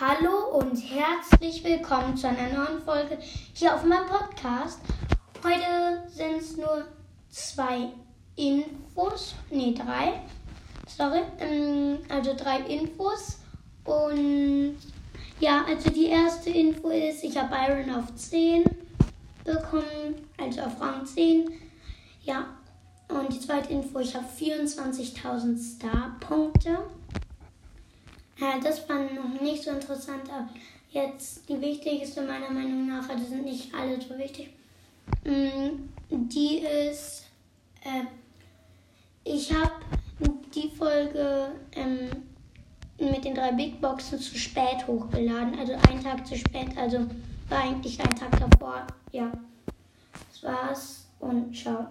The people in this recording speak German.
Hallo und herzlich willkommen zu einer neuen Folge hier auf meinem Podcast. Heute sind es nur zwei Infos, nee, drei, sorry, ähm, also drei Infos. Und ja, also die erste Info ist, ich habe Iron auf 10 bekommen, also auf Rang 10. Ja, und die zweite Info, ich habe 24.000 Star-Punkte. Ja, das war noch nicht so interessant, aber jetzt die wichtigste meiner Meinung nach, also sind nicht alle so wichtig. Mm, die ist, äh, ich habe die Folge ähm, mit den drei Big Boxen zu spät hochgeladen, also einen Tag zu spät, also war eigentlich ein Tag davor. Ja, das war's und ciao.